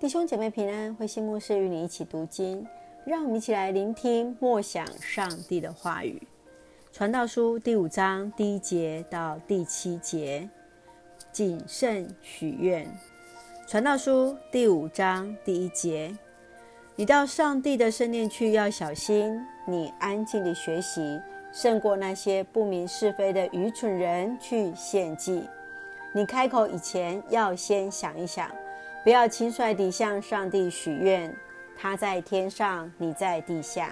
弟兄姐妹平安，慧馨牧师与你一起读经，让我们一起来聆听默想上帝的话语。传道书第五章第一节到第七节，谨慎许愿。传道书第五章第一节：你到上帝的圣殿去，要小心，你安静地学习，胜过那些不明是非的愚蠢人去献祭。你开口以前，要先想一想。不要轻率地向上帝许愿，他在天上，你在地下，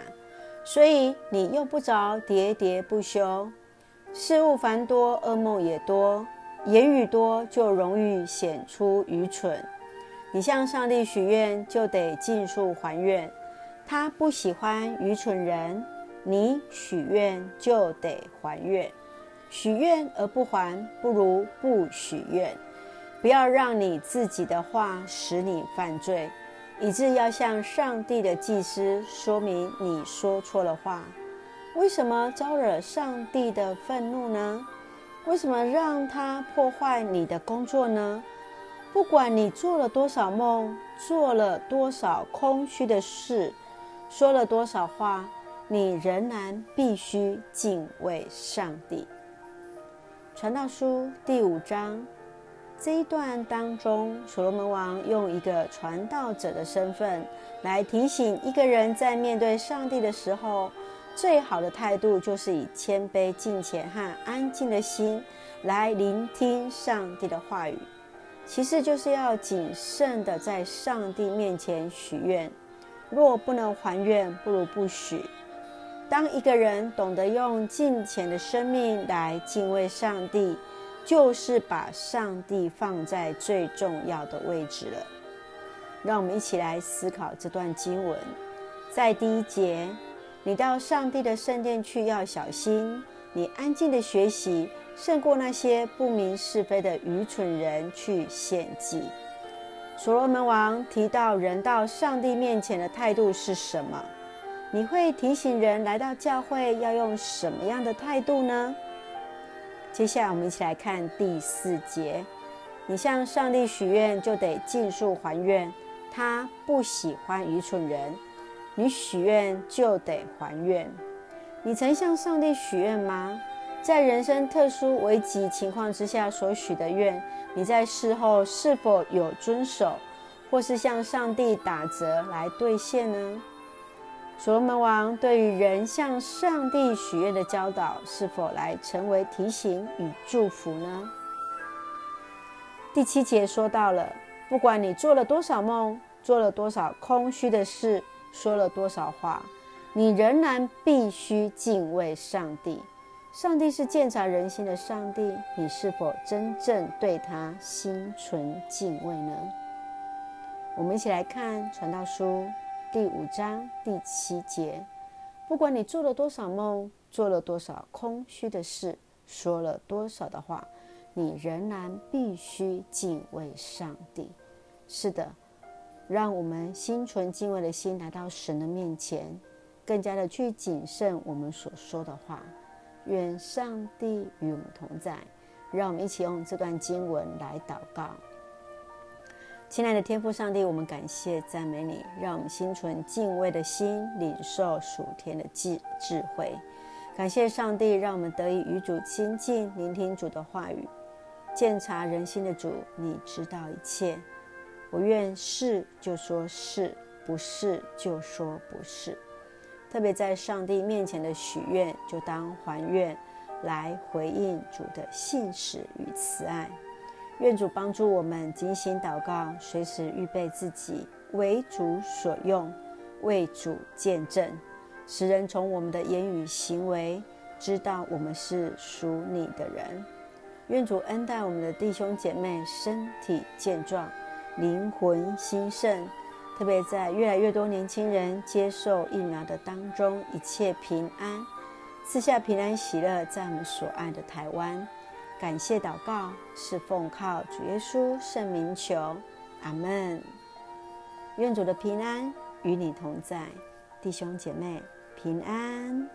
所以你用不着喋喋不休。事物繁多，噩梦也多，言语多就容易显出愚蠢。你向上帝许愿，就得尽数还愿，他不喜欢愚蠢人。你许愿就得还愿，许愿而不还，不如不许愿。不要让你自己的话使你犯罪，以致要向上帝的祭司说明你说错了话。为什么招惹上帝的愤怒呢？为什么让他破坏你的工作呢？不管你做了多少梦，做了多少空虚的事，说了多少话，你仍然必须敬畏上帝。传道书第五章。这一段当中，所罗门王用一个传道者的身份来提醒一个人，在面对上帝的时候，最好的态度就是以谦卑、敬虔和安静的心来聆听上帝的话语。其次，就是要谨慎地在上帝面前许愿，若不能还愿，不如不许。当一个人懂得用敬虔的生命来敬畏上帝，就是把上帝放在最重要的位置了。让我们一起来思考这段经文。在第一节，你到上帝的圣殿去要小心，你安静的学习，胜过那些不明是非的愚蠢人去献祭。所罗门王提到人到上帝面前的态度是什么？你会提醒人来到教会要用什么样的态度呢？接下来，我们一起来看第四节。你向上帝许愿，就得尽数还愿。他不喜欢愚蠢人。你许愿就得还愿。你曾向上帝许愿吗？在人生特殊危急情况之下所许的愿，你在事后是否有遵守，或是向上帝打折来兑现呢？所罗门王对于人向上帝许愿的教导，是否来成为提醒与祝福呢？第七节说到了，不管你做了多少梦，做了多少空虚的事，说了多少话，你仍然必须敬畏上帝。上帝是鉴察人心的上帝，你是否真正对他心存敬畏呢？我们一起来看传道书。第五章第七节，不管你做了多少梦，做了多少空虚的事，说了多少的话，你仍然必须敬畏上帝。是的，让我们心存敬畏的心来到神的面前，更加的去谨慎我们所说的话。愿上帝与我们同在。让我们一起用这段经文来祷告。亲爱的天父上帝，我们感谢赞美你，让我们心存敬畏的心，领受属天的智智慧。感谢上帝，让我们得以与主亲近，聆听主的话语，鉴察人心的主，你知道一切。我愿是就说是，不是就说不是。特别在上帝面前的许愿，就当还愿，来回应主的信实与慈爱。愿主帮助我们警醒祷告，随时预备自己为主所用，为主见证，使人从我们的言语行为知道我们是属你的人。愿主恩待我们的弟兄姐妹身体健壮，灵魂兴盛，特别在越来越多年轻人接受疫苗的当中，一切平安，赐下平安喜乐，在我们所爱的台湾。感谢祷告，是奉靠主耶稣圣名求，阿门。愿主的平安与你同在，弟兄姐妹平安。